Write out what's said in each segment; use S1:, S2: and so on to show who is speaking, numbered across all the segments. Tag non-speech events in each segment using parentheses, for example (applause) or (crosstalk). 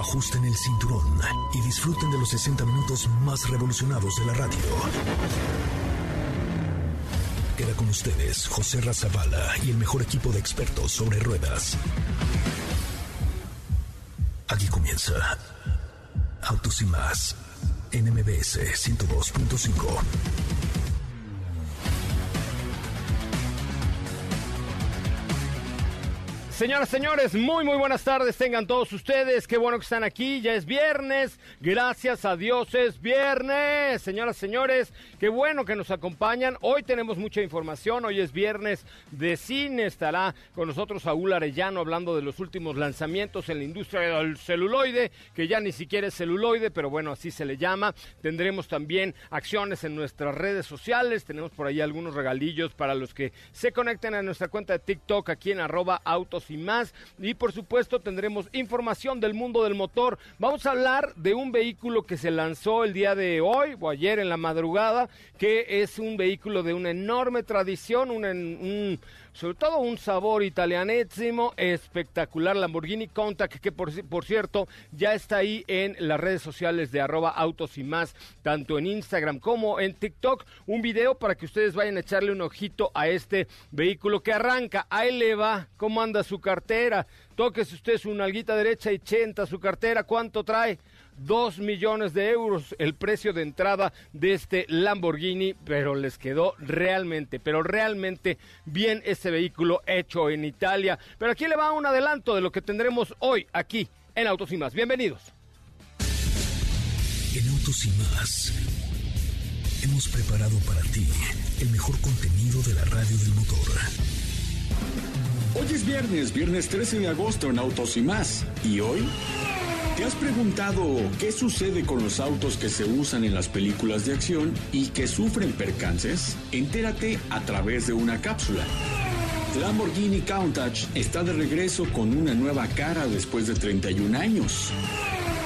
S1: Ajusten el cinturón y disfruten de los 60 minutos más revolucionados de la radio. Queda con ustedes José Razabala y el mejor equipo de expertos sobre ruedas. Aquí comienza Autos y más en MBS 102.5.
S2: Señoras, señores, muy, muy buenas tardes. Tengan todos ustedes. Qué bueno que están aquí. Ya es viernes. Gracias a Dios es viernes. Señoras, señores, qué bueno que nos acompañan. Hoy tenemos mucha información. Hoy es viernes de cine. Estará con nosotros Saúl Arellano hablando de los últimos lanzamientos en la industria del celuloide, que ya ni siquiera es celuloide, pero bueno, así se le llama. Tendremos también acciones en nuestras redes sociales. Tenemos por ahí algunos regalillos para los que se conecten a nuestra cuenta de TikTok aquí en arroba autos y más. Y por supuesto tendremos información del mundo del motor. Vamos a hablar de un vehículo que se lanzó el día de hoy o ayer en la madrugada, que es un vehículo de una enorme tradición, un sobre todo un sabor italianísimo, espectacular Lamborghini Contact, que por, por, cierto ya está ahí en las redes sociales de arroba autos y más, tanto en Instagram como en TikTok, un video para que ustedes vayan a echarle un ojito a este vehículo que arranca, ahí le va, cómo anda su cartera, toques usted su nalguita derecha y chenta su cartera, ¿cuánto trae? 2 millones de euros el precio de entrada de este Lamborghini, pero les quedó realmente, pero realmente bien este vehículo hecho en Italia. Pero aquí le va un adelanto de lo que tendremos hoy aquí en Autos y Más. Bienvenidos.
S1: En Autos y Más hemos preparado para ti el mejor contenido de la radio del motor.
S3: Hoy es viernes, viernes 13 de agosto en Autos y Más. ¿Y hoy? ¿Te has preguntado qué sucede con los autos que se usan en las películas de acción y que sufren percances? Entérate a través de una cápsula. Lamborghini Countach está de regreso con una nueva cara después de 31 años.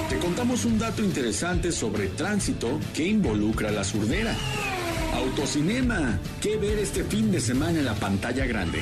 S3: Te contamos un dato interesante sobre tránsito que involucra la surdera. Autocinema, ¿qué ver este fin de semana en la pantalla grande?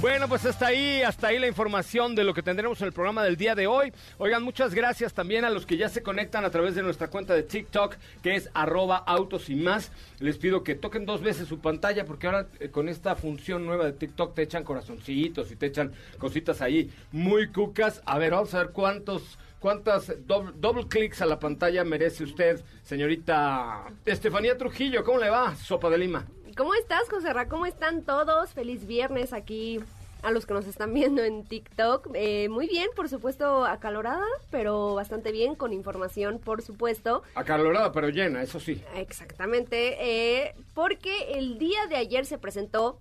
S2: Bueno, pues hasta ahí, hasta ahí la información de lo que tendremos en el programa del día de hoy. Oigan, muchas gracias también a los que ya se conectan a través de nuestra cuenta de TikTok, que es arroba autos y más. Les pido que toquen dos veces su pantalla, porque ahora eh, con esta función nueva de TikTok te echan corazoncitos y te echan cositas ahí muy cucas. A ver, vamos a ver cuántos cuántas doble, clics a la pantalla merece usted, señorita Estefanía Trujillo. ¿Cómo le va, Sopa de Lima?
S4: ¿Cómo estás, José Ra? ¿Cómo están todos? Feliz viernes aquí a los que nos están viendo en TikTok. Eh, muy bien, por supuesto, acalorada, pero bastante bien, con información, por supuesto.
S2: Acalorada, pero llena, eso sí.
S4: Exactamente, eh, porque el día de ayer se presentó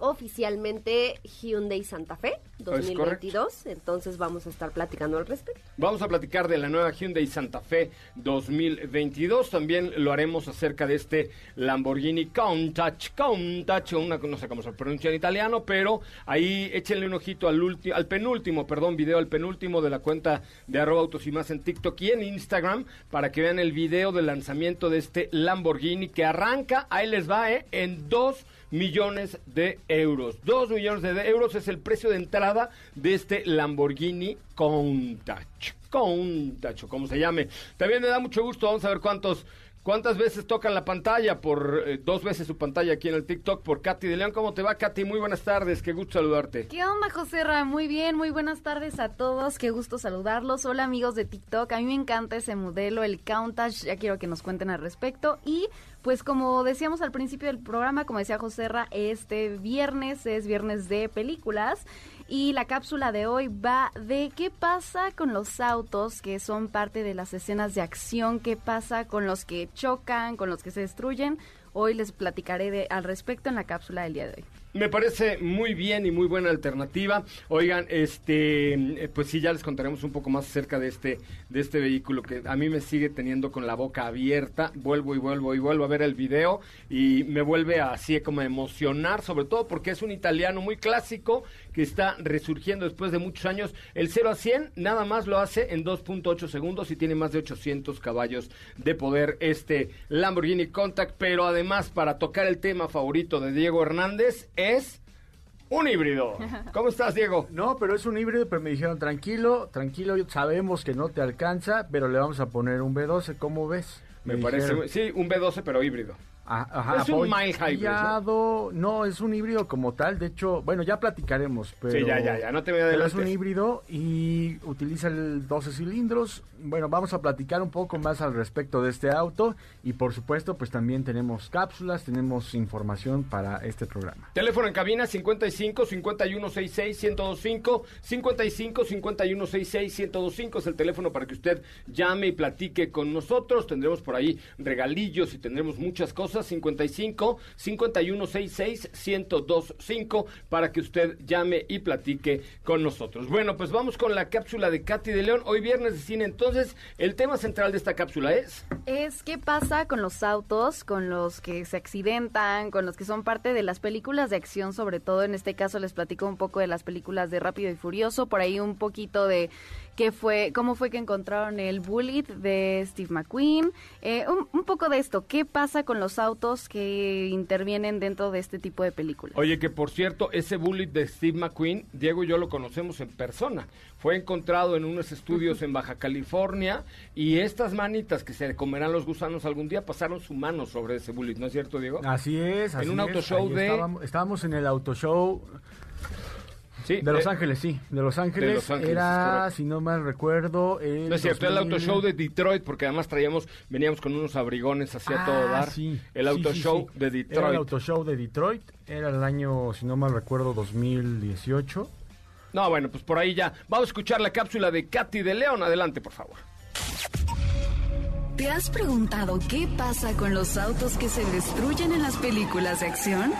S4: oficialmente Hyundai Santa Fe 2022. Entonces vamos a estar platicando al respecto.
S2: Vamos a platicar de la nueva Hyundai Santa Fe 2022. También lo haremos acerca de este Lamborghini Countach. Countach, una, no sé cómo se pronuncia en italiano, pero ahí échenle un ojito al, al penúltimo, perdón, video, al penúltimo de la cuenta de arroba autos y más en TikTok y en Instagram para que vean el video del lanzamiento de este Lamborghini que arranca, ahí les va, ¿eh? En dos millones de euros. Dos millones de euros es el precio de entrada de este Lamborghini Countach. Countach, como se llame. También me da mucho gusto, vamos a ver cuántos ¿Cuántas veces tocan la pantalla? Por eh, dos veces su pantalla aquí en el TikTok por Katy de León. ¿Cómo te va, Katy? Muy buenas tardes, qué gusto saludarte.
S5: ¿Qué onda, José Ra? Muy bien, muy buenas tardes a todos, qué gusto saludarlos. Hola, amigos de TikTok. A mí me encanta ese modelo, el Countach. Ya quiero que nos cuenten al respecto. Y pues como decíamos al principio del programa, como decía José Ra, este viernes es viernes de películas. Y la cápsula de hoy va de qué pasa con los autos que son parte de las escenas de acción, qué pasa con los que chocan, con los que se destruyen. Hoy les platicaré de, al respecto en la cápsula del día de hoy.
S2: Me parece muy bien y muy buena alternativa. Oigan, este, eh, pues sí, ya les contaremos un poco más acerca de este, de este vehículo que a mí me sigue teniendo con la boca abierta. Vuelvo y vuelvo y vuelvo a ver el video y me vuelve así como a emocionar, sobre todo porque es un italiano muy clásico que está resurgiendo después de muchos años. El 0 a 100 nada más lo hace en 2.8 segundos y tiene más de 800 caballos de poder este Lamborghini Contact, pero además para tocar el tema favorito de Diego Hernández es un híbrido. (laughs) ¿Cómo estás, Diego?
S6: No, pero es un híbrido, pero me dijeron, tranquilo, tranquilo, sabemos que no te alcanza, pero le vamos a poner un B12, ¿cómo ves?
S2: Me, parece, sí, un B12, pero híbrido.
S6: Ajá,
S2: es un mild hybrid.
S6: ¿no? es un híbrido como tal. De hecho, bueno, ya platicaremos. Pero,
S2: sí, ya, ya, ya, no te voy a
S6: Pero es un híbrido y utiliza el 12 cilindros. Bueno, vamos a platicar un poco más al respecto de este auto. Y por supuesto, pues también tenemos cápsulas, tenemos información para este programa.
S2: Teléfono en cabina 55 5166 1025 55 5166 1025 es el teléfono para que usted llame y platique con nosotros. Tendremos por ahí regalillos y tendremos muchas cosas 55 5166 1025 para que usted llame y platique con nosotros. Bueno, pues vamos con la cápsula de Katy de León. Hoy viernes de cine, entonces, el tema central de esta cápsula es
S5: es qué pasa con los autos, con los que se accidentan, con los que son parte de las películas de acción, sobre todo en este caso les platico un poco de las películas de Rápido y Furioso, por ahí un poquito de qué fue, cómo fue que encontraron el Bullet de Steve McQueen, eh, un, poco de esto, qué pasa con los autos que intervienen dentro de este tipo de películas.
S2: Oye, que por cierto, ese Bullet de Steve McQueen, Diego y yo lo conocemos en persona, fue encontrado en unos estudios en Baja California y estas manitas que se comerán los gusanos algún día pasaron su mano sobre ese Bullet, ¿no es cierto, Diego?
S6: Así es, así
S2: En un auto show de...
S6: Estábamos, estábamos en el auto de Los Ángeles, sí. De Los Ángeles, era, si no mal recuerdo...
S2: no es cierto, el auto show de Detroit, porque además traíamos, veníamos con unos abrigones hacia todo ah, dar.
S6: Sí,
S2: el auto show de Detroit. Era
S6: el auto show de Detroit, era el año, si no mal recuerdo, 2018.
S2: No, bueno, pues por ahí ya. Vamos a escuchar la cápsula de Katy de León. Adelante, por favor.
S7: ¿Te has preguntado qué pasa con los autos que se destruyen en las películas de acción?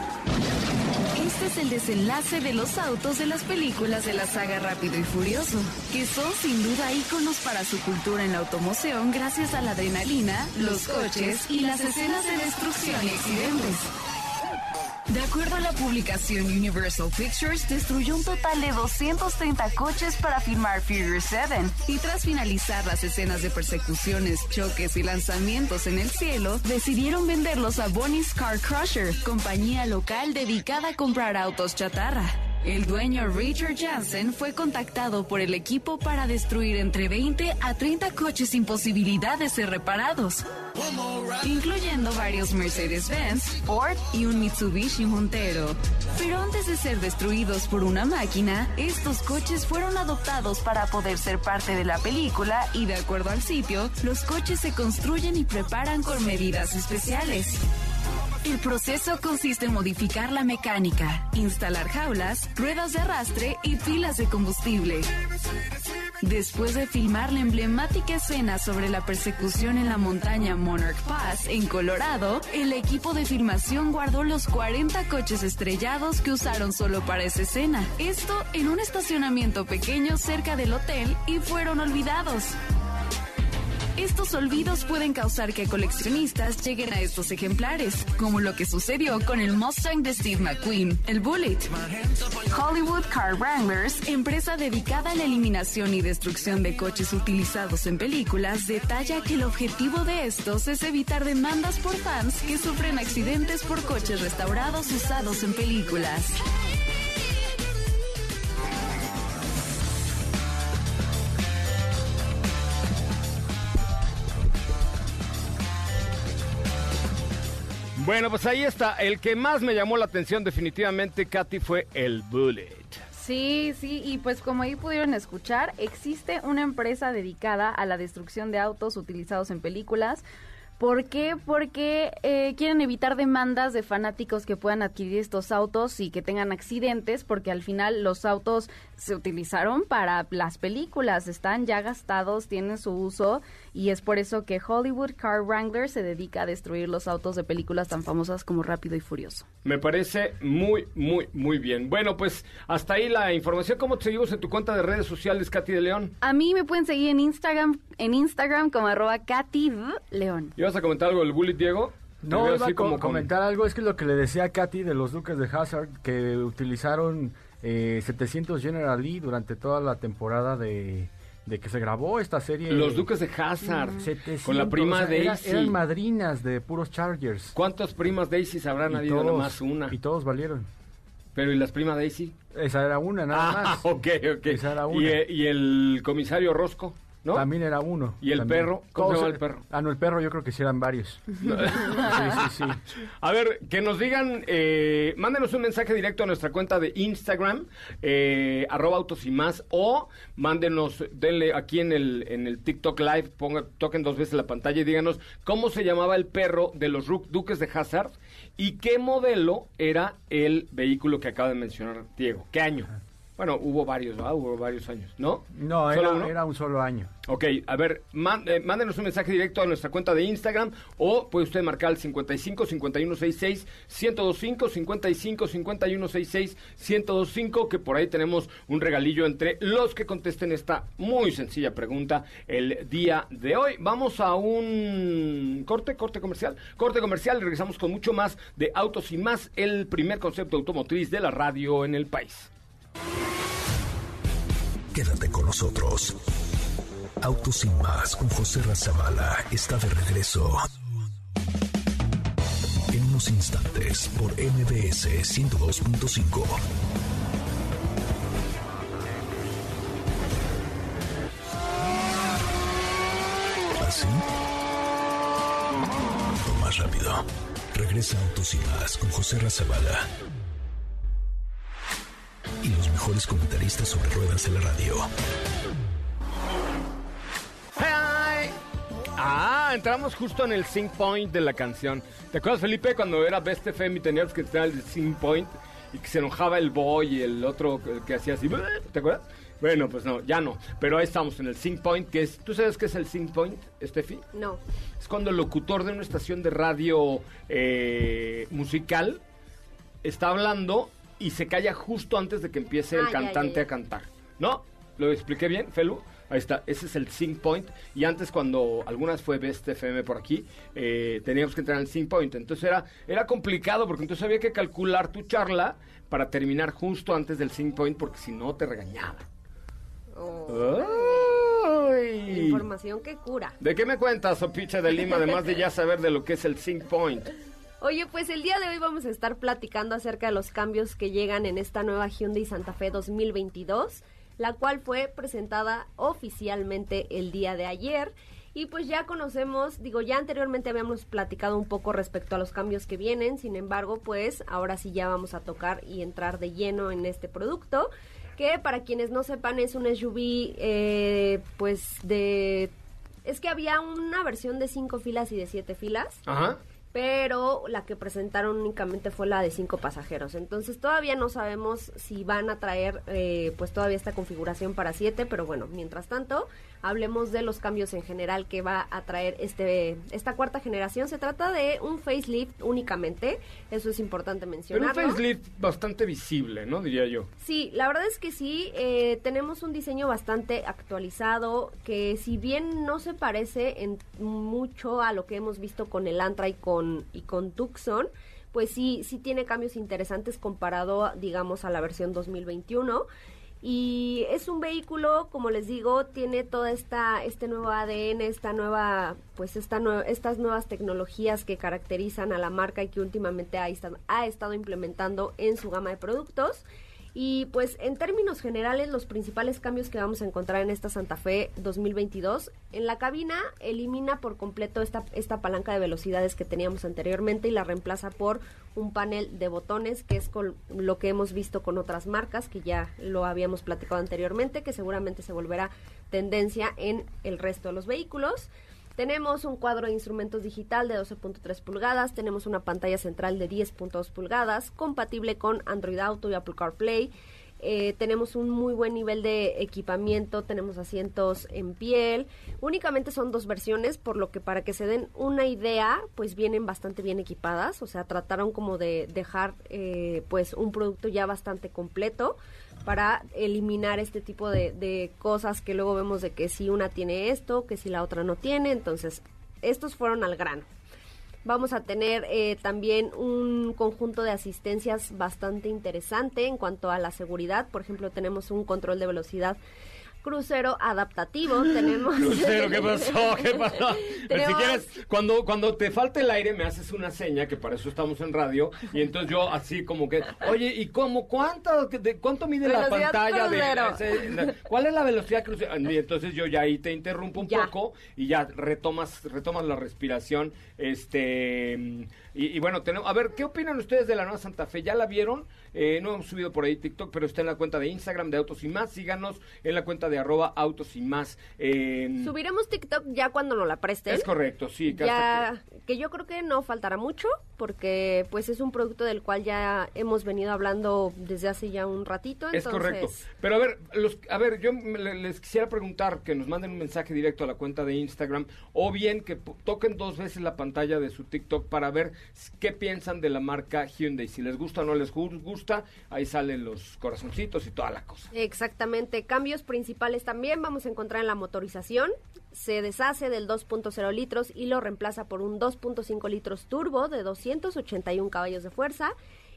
S7: Este es el desenlace de los autos de las películas de la saga Rápido y Furioso, que son sin duda íconos para su cultura en la automoción gracias a la adrenalina, los coches y las escenas de destrucción y accidentes. De acuerdo a la publicación Universal Pictures, destruyó un total de 230 coches para filmar Furious 7. Y tras finalizar las escenas de persecuciones, choques y lanzamientos en el cielo, decidieron venderlos a Bonnie's Car Crusher, compañía local dedicada a comprar autos chatarra. El dueño Richard Jansen fue contactado por el equipo para destruir entre 20 a 30 coches sin posibilidad de ser reparados, incluyendo varios Mercedes-Benz, Ford y un Mitsubishi Montero. Pero antes de ser destruidos por una máquina, estos coches fueron adoptados para poder ser parte de la película y de acuerdo al sitio, los coches se construyen y preparan con medidas especiales. El proceso consiste en modificar la mecánica, instalar jaulas, ruedas de arrastre y pilas de combustible. Después de filmar la emblemática escena sobre la persecución en la montaña Monarch Pass en Colorado, el equipo de filmación guardó los 40 coches estrellados que usaron solo para esa escena. Esto en un estacionamiento pequeño cerca del hotel y fueron olvidados. Estos olvidos pueden causar que coleccionistas lleguen a estos ejemplares, como lo que sucedió con el Mustang de Steve McQueen, el Bullet. Hollywood Car Wranglers, empresa dedicada a la eliminación y destrucción de coches utilizados en películas, detalla que el objetivo de estos es evitar demandas por fans que sufren accidentes por coches restaurados usados en películas.
S2: Bueno, pues ahí está. El que más me llamó la atención definitivamente, Katy, fue el Bullet.
S5: Sí, sí, y pues como ahí pudieron escuchar, existe una empresa dedicada a la destrucción de autos utilizados en películas, ¿Por qué? Porque eh, quieren evitar demandas de fanáticos que puedan adquirir estos autos y que tengan accidentes, porque al final los autos se utilizaron para las películas, están ya gastados, tienen su uso y es por eso que Hollywood Car Wrangler se dedica a destruir los autos de películas tan famosas como Rápido y Furioso.
S2: Me parece muy, muy, muy bien. Bueno, pues hasta ahí la información. ¿Cómo te seguimos en tu cuenta de redes sociales, Katy de León?
S5: A mí me pueden seguir en Instagram, en Instagram como arroba Katy. León.
S2: ¿Ibas a comentar algo del bully, Diego?
S6: No, iba
S2: así
S6: a co-
S2: como con-
S6: comentar algo, es que lo que le decía a Katy de los Duques de Hazard, que utilizaron eh, 700 General Lee durante toda la temporada de, de que se grabó esta serie.
S2: Los Duques de Hazard.
S6: 700,
S2: con la prima
S6: o sea,
S2: Daisy.
S6: eran madrinas de puros Chargers.
S2: ¿Cuántas primas Daisy habrán
S6: Y
S2: habido?
S6: todos-
S2: Nomás una.
S6: Y todos valieron.
S2: Pero ¿y las primas Daisy?
S6: Esa era una, nada
S2: ah,
S6: más. (laughs)
S2: ok, ok.
S6: Esa era
S2: ¿Y,
S6: una.
S2: eh, y el comisario Rosco, ¿no?
S6: También era uno.
S2: ¿Y el
S6: también.
S2: perro? ¿Cómo se llama el perro?
S6: Ah, no, el perro yo creo que sí eran varios. (laughs) sí, sí, sí.
S2: A ver, que nos digan, eh, mándenos un mensaje directo a nuestra cuenta de Instagram, eh, arroba autos y más, o mándenos, denle aquí en el, en el TikTok Live, ponga, toquen dos veces la pantalla y díganos cómo se llamaba el perro de los Duques de Hazard y qué modelo era el vehículo que acaba de mencionar Diego. ¿Qué año? Bueno, hubo varios, ¿verdad? Hubo varios años, ¿no?
S6: No,
S2: ¿Solo
S6: era, un solo año.
S2: Ok, a ver, eh, mándenos un mensaje directo a nuestra cuenta de Instagram o puede usted marcar al 55 5166 1025 55 5166 1025 que por ahí tenemos un regalillo entre los que contesten esta muy sencilla pregunta el día de hoy. Vamos a un corte, corte comercial, corte comercial y regresamos con mucho más de Autos y más, el primer concepto automotriz de la radio en el país.
S1: Quédate con nosotros. Autos sin más con José Razabala está de regreso. En unos instantes por MBS 102.5. ¿Así? Más rápido. Regresa Autos y más con José Razabala. Mejores comentaristas sobre ruedas de la radio.
S2: ¡Hey! Ah, entramos justo en el sync point de la canción. ¿Te acuerdas, Felipe, cuando era Best FM y tenías que entrar el sync point y que se enojaba el boy y el otro que, que hacía así? ¿Te acuerdas? Bueno, pues no, ya no. Pero ahí estamos en el sync point, que es... ¿Tú sabes qué es el sync point, Steffi?
S4: No.
S2: Es cuando el locutor de una estación de radio eh, musical está hablando y se calla justo antes de que empiece el
S4: Ah, ya, ya,
S2: cantante
S4: ya.
S2: a cantar. ¿No? ¿Lo expliqué bien, Felu? Ahí está, ese es el sync point. Y antes, cuando algunas fue Best FM por aquí, eh, teníamos que entrar al sync point. Entonces era, era complicado porque entonces había que calcular tu charla para terminar justo antes del sync point porque si no te regañaba.
S4: Oh. Información que cura.
S2: ¿De qué me cuentas, Sopicha de Lima, además de ya saber de lo que es el sync point?
S4: Oye, pues el día de hoy vamos a estar platicando acerca de los cambios que llegan en esta nueva Hyundai Santa Fe 2022, la cual fue presentada oficialmente el día de ayer. Y pues ya conocemos, digo, ya anteriormente habíamos platicado un poco respecto a los cambios que vienen, sin embargo, pues ahora sí ya vamos a tocar y entrar de lleno en este producto, que para quienes no sepan es un SUV, eh, pues de... Es que había una versión de cinco filas y de siete filas
S2: Ajá.
S4: Pero la que presentaron únicamente fue la de cinco pasajeros. Entonces todavía no sabemos si van a traer eh, pues todavía esta configuración para siete, pero bueno, mientras tanto hablemos de los cambios en general que va a traer este esta cuarta generación. Se trata de un facelift únicamente, eso es importante
S2: Pero un facelift bastante visible, ¿no? Diría yo.
S4: Sí, la verdad es que sí, eh, tenemos un diseño bastante actualizado que si bien no se parece en mucho a lo que hemos visto con el Antra y con, y con Tucson, pues sí, sí tiene cambios interesantes comparado, digamos, a la versión 2021. Y es un vehículo, como les digo, tiene toda esta este nuevo ADN, esta nueva pues esta nue- estas nuevas tecnologías que caracterizan a la marca y que últimamente ha, ha estado implementando en su gama de productos. Y pues en términos generales los principales cambios que vamos a encontrar en esta Santa Fe 2022, en la cabina elimina por completo esta, esta palanca de velocidades que teníamos anteriormente y la reemplaza por un panel de botones que es con lo que hemos visto con otras marcas que ya lo habíamos platicado anteriormente, que seguramente se volverá tendencia en el resto de los vehículos. Tenemos un cuadro de instrumentos digital de 12.3 pulgadas, tenemos una pantalla central de 10.2 pulgadas, compatible con Android Auto y Apple CarPlay. Eh, tenemos un muy buen nivel de equipamiento, tenemos asientos en piel. Únicamente son dos versiones, por lo que para que se den una idea, pues vienen bastante bien equipadas. O sea, trataron como de dejar eh, pues un producto ya bastante completo para eliminar este tipo de, de cosas que luego vemos de que si una tiene esto, que si la otra no tiene. Entonces, estos fueron al grano. Vamos a tener eh, también un conjunto de asistencias bastante interesante en cuanto a la seguridad. Por ejemplo, tenemos un control de velocidad crucero adaptativo. (laughs) Tenemos.
S2: Crucero, (laughs) ¿qué pasó? ¿Qué pasó? (laughs) Si
S4: Tenemos-
S2: quieres, cuando, cuando te falta el aire, me haces una seña, que para eso estamos en radio, y entonces yo así como que, oye, ¿y cómo? ¿Cuánto, de, cuánto mide la pantalla? De, ¿Cuál es la velocidad crucero? Y entonces yo ya ahí te interrumpo un
S4: Ya.
S2: poco y ya retomas, retomas la respiración. Este y, y bueno, tenemos, a ver, ¿qué opinan ustedes de la nueva Santa Fe? ¿Ya la vieron? Eh, no hemos subido por ahí TikTok, pero está en la cuenta de Instagram de Autos y Más. Síganos en la cuenta de arroba Autos y Más. Eh,
S4: Subiremos TikTok ya cuando nos la presten.
S2: es correcto, sí. que
S4: ya que yo creo que no faltará mucho porque pues es un producto del cual ya hemos venido hablando desde hace ya un ratito
S2: que- es correcto. Pero a ver, los, a ver, yo les quisiera preguntar que nos manden un mensaje directo a la cuenta de Instagram o bien que toquen dos veces la pantalla de su TikTok para ver qué piensan de la marca Hyundai. Si les gusta o no les gu- ahí salen los corazoncitos y toda la cosa.
S4: Exactamente, cambios principales también vamos a encontrar en la motorización. Se deshace del 2.0 litros y lo reemplaza por un 2.5 litros turbo de 281 caballos de fuerza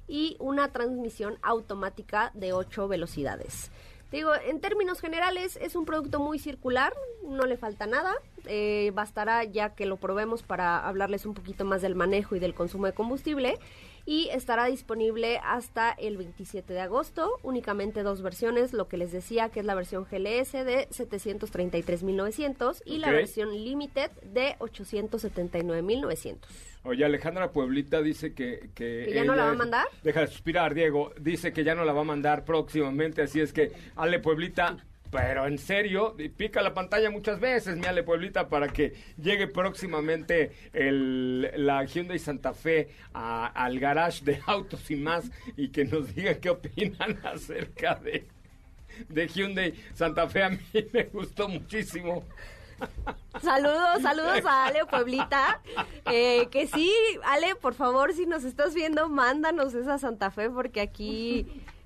S4: y una transmisión automática de 8 velocidades. Digo, en términos generales es un producto muy circular, no le falta nada, eh, bastará ya que lo probemos para hablarles un poquito más del manejo y del consumo de combustible y estará disponible hasta el 27 de agosto, únicamente dos versiones, lo que les decía que es la versión GLS de 733.900 y la
S2: Ok.
S4: versión Limited de 879.900.
S2: Oye, Alejandra Pueblita dice que... ¿Que,
S4: ¿Que ya no la va a mandar?
S2: Deja de suspirar, Diego. Dice que ya no la va a mandar próximamente, así es que, Ale Pueblita... Pero en serio, pica la pantalla muchas veces, mi Ale Pueblita, para que llegue próximamente el, la Hyundai Santa Fe a- al garage de autos y más y que nos diga qué opinan (laughs) acerca de, de Hyundai Santa Fe. A mí (laughs) me gustó muchísimo.
S4: Saludos, (laughs) saludos a Ale Pueblita. Eh, que sí, Ale, por favor, si nos estás viendo, mándanos esa Santa Fe porque aquí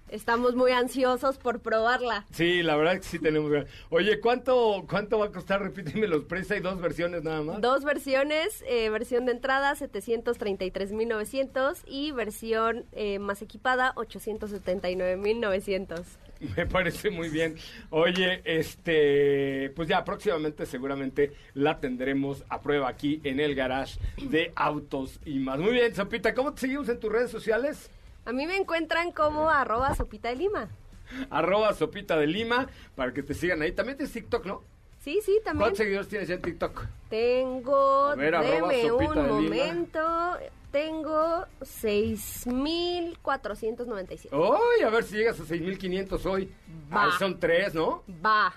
S4: estamos muy ansiosos por probarla.
S2: Sí, la verdad es que sí tenemos. Oye, ¿cuánto, ¿cuánto va a costar? Repíteme los precios. Hay dos versiones nada más.
S4: Dos versiones, eh, versión de entrada 733.900 y versión eh, más equipada 879.900.
S2: Me parece muy bien. Oye, este, pues ya próximamente seguramente la tendremos a prueba aquí en el garage de autos y más. Muy bien, Sopita, ¿cómo te seguimos en tus redes sociales?
S4: A mí me encuentran como arroba sopita de lima.
S2: Arroba Sopita de Lima, para que te sigan ahí. También tienes TikTok, ¿no?
S4: Sí, sí, también.
S2: ¿Cuántos seguidores tienes ya en TikTok?
S4: Tengo,
S2: A ver,
S4: deme un
S2: de lima.
S4: momento, tengo 6.497.
S2: ¡Uy! A ver si llegas a 6.500 hoy.
S4: Va.
S2: Ah, son tres, ¿no?
S4: Va.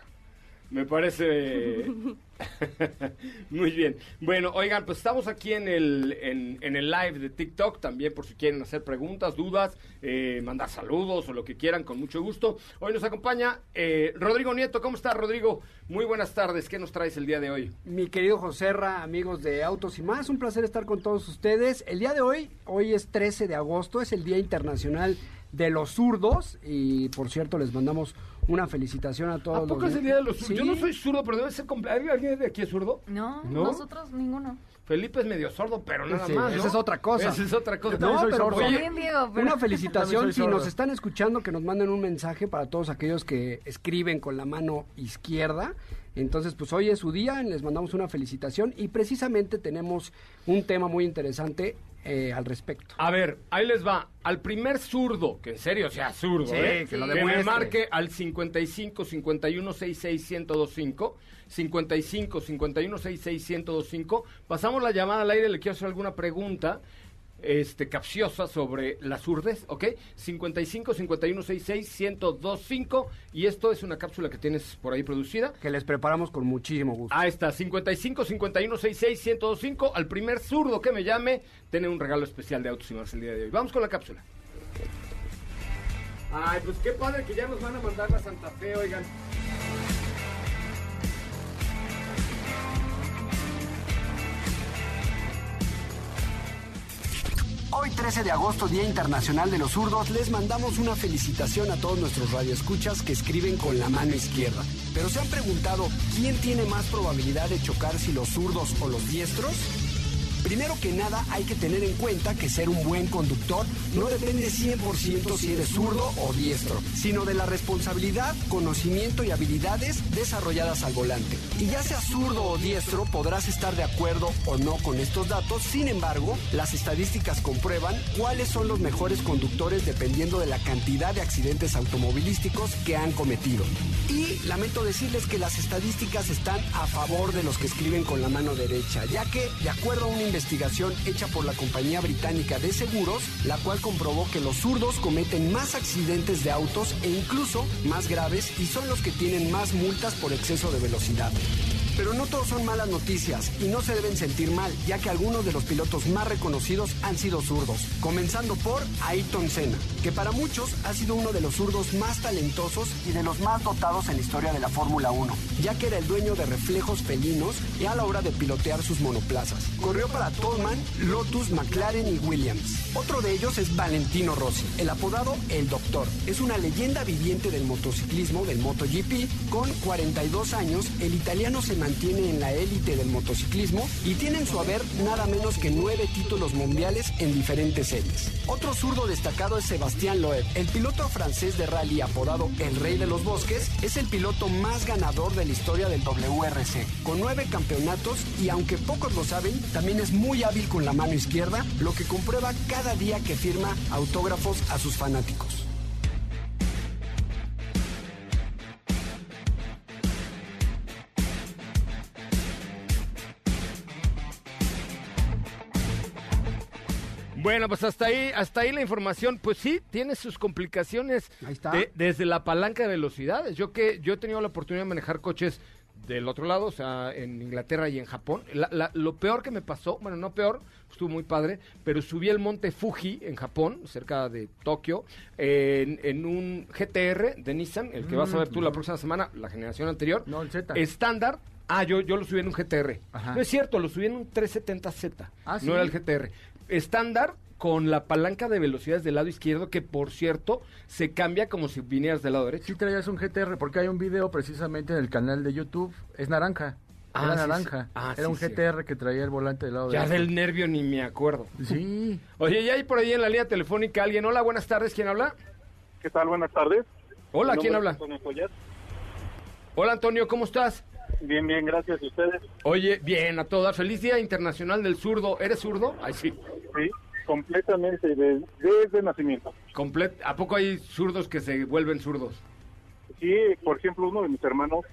S2: Me parece (laughs) (laughs) muy bien. Bueno, oigan, pues estamos aquí en el, en, en el live de TikTok también por si quieren hacer preguntas, dudas, eh, mandar saludos o lo que quieran, con mucho gusto. Hoy nos acompaña eh, Rodrigo Nieto. ¿Cómo estás, Rodrigo? Muy buenas tardes. ¿Qué nos traes el día de hoy?
S8: Mi querido Joserra, amigos de Autos y más, un placer estar con todos ustedes. El día de hoy, hoy es 13 de agosto, es el Día Internacional de los Zurdos y por cierto les mandamos una felicitación a todos.
S2: ¿A poco
S8: los
S2: es el día de los zurdos?
S8: Sí.
S2: Yo no soy zurdo, pero debe ser... comple- ¿Hay ¿Alguien de aquí es zurdo?
S5: No,
S2: ¿No?
S5: nosotros ninguno.
S2: Felipe es medio sordo, pero nada
S8: Sí,
S2: más, ¿no?
S8: esa es otra cosa.
S2: Esa es otra cosa.
S8: Soy
S2: pero
S8: sordo.
S2: oye,
S5: También Diego, pero...
S8: Una felicitación si nos están escuchando que nos manden un mensaje para todos aquellos que escriben con la mano izquierda. Entonces, pues hoy es su día, les mandamos una felicitación y precisamente tenemos un tema muy interesante eh, al respecto.
S2: A ver, ahí les va. Al primer zurdo, que en serio sea zurdo,
S8: Sí,
S2: ¿eh?
S8: que lo
S2: me
S8: demuestre.
S2: marque al 55 51 66 1025. 55 51 66 1025. Pasamos la llamada al aire, le quiero hacer alguna pregunta. Este, capciosa sobre la surdez, ¿ok? 55 51 66 1025 y esto es una cápsula que tienes por ahí producida.
S8: Que les preparamos con muchísimo gusto.
S2: Ahí está, 55 51 66 1025. Al primer zurdo que me llame, tiene un regalo especial de autos y más el día de hoy. Vamos con la cápsula. Ay, pues qué padre que ya nos van a mandar a Santa Fe, oigan.
S8: Hoy 13 de agosto, Día Internacional de los Zurdos, les mandamos una felicitación a todos nuestros radioescuchas que escriben con la mano izquierda. Pero se han preguntado, ¿quién tiene más probabilidad de chocar si los zurdos o los diestros? Primero que nada hay que tener en cuenta que ser un buen conductor no depende 100% si eres zurdo o diestro, sino de la responsabilidad, conocimiento y habilidades desarrolladas al volante. Y ya sea zurdo o diestro podrás estar de acuerdo o no con estos datos, sin embargo, las estadísticas comprueban cuáles son los mejores conductores dependiendo de la cantidad de accidentes automovilísticos que han cometido. Y lamento decirles que las estadísticas están a favor de los que escriben con la mano derecha, ya que, de acuerdo a una investigación hecha por la compañía británica de seguros, la cual comprobó que los zurdos cometen más accidentes de autos e incluso más graves y son los que tienen más multas por exceso de velocidad. Pero no todos son malas noticias y no se deben sentir mal, ya que algunos de los pilotos más reconocidos han sido zurdos, comenzando por Ayrton Senna, que para muchos ha sido uno de los zurdos más talentosos y de los más dotados en la historia de la Fórmula 1, ya que era el dueño de reflejos felinos y a la hora de pilotear sus monoplazas. Corrió para Tolman, Lotus, McLaren y Williams. Otro de ellos es Valentino Rossi, el apodado El Doctor. Es una leyenda viviente del motociclismo del MotoGP. Con 42 años, el italiano se mantiene en la élite del motociclismo y tiene en su haber nada menos que nueve títulos mundiales en diferentes series. Otro zurdo destacado es Sebastián Loeb. El piloto francés de rally apodado El Rey de los Bosques es el piloto más ganador de la historia del WRC, con nueve campeonatos y aunque pocos lo saben, también es muy hábil con la mano izquierda, lo que comprueba cada día que firma autógrafos a sus fanáticos.
S2: Bueno, pues hasta ahí, hasta ahí la información. Pues sí, tiene sus complicaciones
S8: Ahí está.
S2: de- desde la palanca de velocidades. Yo que yo he tenido la oportunidad de manejar coches del otro lado, o sea, en Inglaterra y en Japón. La- la- lo peor que me pasó, bueno, no peor, estuvo muy padre, pero subí el monte Fuji en Japón, cerca de Tokio, en, en un GTR de Nissan, el que vas a ver tú la próxima semana, la generación anterior.
S6: No, el Z.
S2: Estándar. Ah, yo, yo lo subí en un GTR.
S6: Ajá.
S2: No es cierto, lo subí en un 370Z.
S6: Ah, ¿sí?
S2: No era el GTR. Estándar con la palanca de velocidades del lado izquierdo, que por cierto se cambia como si vinieras del lado derecho.
S6: Sí traías un GTR, porque hay un video precisamente en el canal de YouTube, es naranja.
S2: Ah,
S6: Era
S2: sí, sí.
S6: naranja.
S2: Ah,
S6: Era
S2: sí,
S6: un
S2: sí.
S6: GTR que traía el volante del lado
S2: Ya
S6: derecho.
S2: del nervio ni me acuerdo.
S6: Sí. (laughs)
S2: Oye, ya hay por ahí en la línea telefónica alguien. Hola, buenas tardes. ¿Quién habla?
S9: ¿Qué tal? Buenas tardes.
S2: Hola, ¿quién habla?
S9: Antonio Collat.
S2: Hola, Antonio, ¿cómo estás?
S9: Bien, bien, gracias. ¿Y ustedes?
S2: Oye, bien, a todas. Feliz Día Internacional del Zurdo. ¿Eres zurdo? Ay, sí.
S9: Sí, completamente, de- desde nacimiento.
S2: Complet ¿A poco hay zurdos que se vuelven zurdos?
S9: Sí, por ejemplo, uno de mis hermanos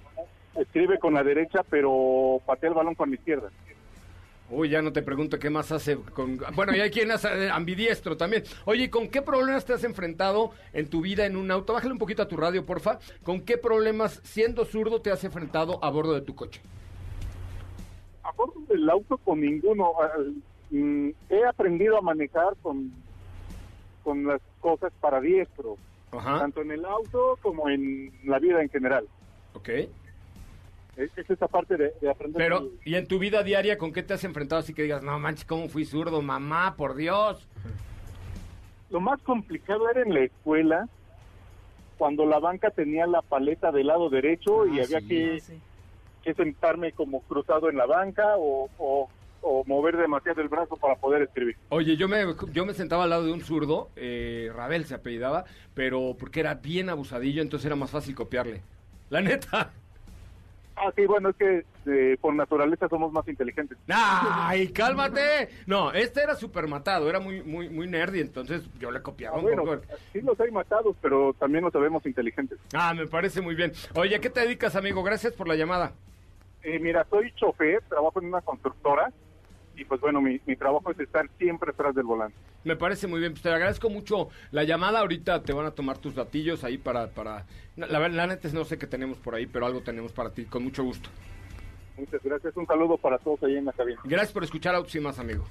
S9: escribe con la derecha, pero patea el balón con la izquierda.
S2: Uy, ya no te pregunto qué más hace con... Bueno, y hay quien hace ambidiestro también. Oye, ¿y ¿con qué problemas te has enfrentado en tu vida en un auto? Bájale un poquito a tu radio, porfa. ¿Con qué problemas, siendo zurdo, te has enfrentado a bordo de tu coche?
S9: A bordo del auto con ninguno. Ah, mm, he aprendido a manejar con, con las cosas para diestro,
S2: Ajá.
S9: tanto en el auto como en la vida en general.
S2: Ok.
S9: Es, es esa parte de, de aprender.
S2: Pero, ¿y en tu vida diaria con qué te has enfrentado así que digas, no manches, cómo fui zurdo, mamá, por Dios?
S9: Lo más complicado era en la escuela, cuando la banca tenía la paleta del lado derecho y había que, que sentarme como cruzado en la banca o, o- o mover demasiado el brazo para poder escribir.
S2: Oye, yo me, yo me sentaba al lado de un zurdo, eh, Rabel se apellidaba, pero porque era bien abusadillo, entonces era más fácil copiarle. La neta.
S9: Ah, sí, bueno, es que eh, por naturaleza somos más inteligentes.
S2: ¡Ay, cálmate! No, este era súper matado, era muy, muy, muy nerdy, entonces yo le copiaba
S9: Ah,
S2: un
S9: bueno,
S2: poco.
S9: sí los hay matados, pero también los sabemos inteligentes.
S2: Ah, me parece muy bien. Oye, ¿a qué te dedicas, amigo? Gracias por la llamada.
S9: Eh, mira, soy chofer, trabajo en una constructora y pues bueno, mi, mi trabajo es estar siempre atrás del volante.
S2: Me parece muy bien, pues te agradezco mucho la llamada. Ahorita te van a tomar tus datillos ahí para. para la, verdad, la neta es no sé qué tenemos por ahí, pero algo tenemos para ti, con mucho gusto.
S9: Muchas gracias, un saludo para todos ahí en la cabina.
S2: Gracias por escuchar Autos y más, amigo.